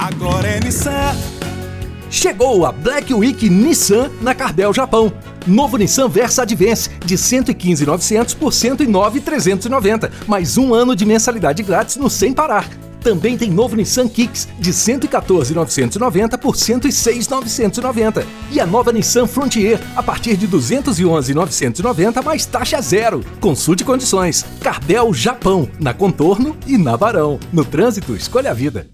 Agora é Nissan. Chegou a Black Week Nissan na Cardel Japão. Novo Nissan Versa Advance de 115.900 por 109.390, mais um ano de mensalidade grátis no sem parar. Também tem novo Nissan Kicks de 114.990 por 106.990 e a nova Nissan Frontier a partir de 211.990 mais taxa zero. Consulte condições. Cardel Japão, na Contorno e na Barão. No trânsito, escolha a vida.